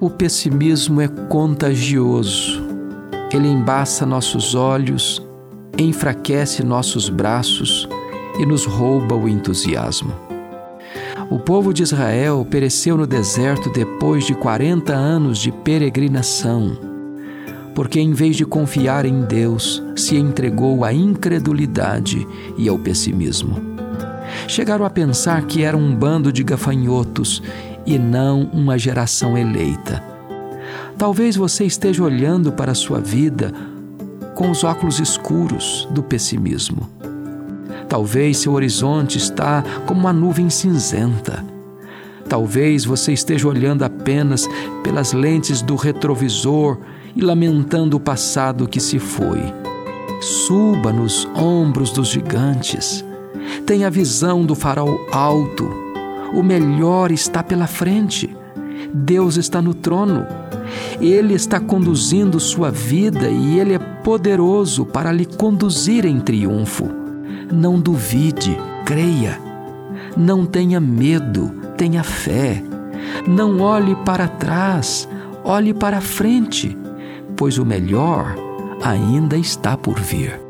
O pessimismo é contagioso. Ele embaça nossos olhos, enfraquece nossos braços e nos rouba o entusiasmo. O povo de Israel pereceu no deserto depois de 40 anos de peregrinação, porque em vez de confiar em Deus, se entregou à incredulidade e ao pessimismo. Chegaram a pensar que era um bando de gafanhotos e não uma geração eleita. Talvez você esteja olhando para a sua vida com os óculos escuros do pessimismo. Talvez seu horizonte está como uma nuvem cinzenta. Talvez você esteja olhando apenas pelas lentes do retrovisor e lamentando o passado que se foi. Suba nos ombros dos gigantes. Tenha a visão do farol alto o melhor está pela frente. Deus está no trono. Ele está conduzindo sua vida e Ele é poderoso para lhe conduzir em triunfo. Não duvide, creia. Não tenha medo, tenha fé. Não olhe para trás, olhe para frente, pois o melhor ainda está por vir.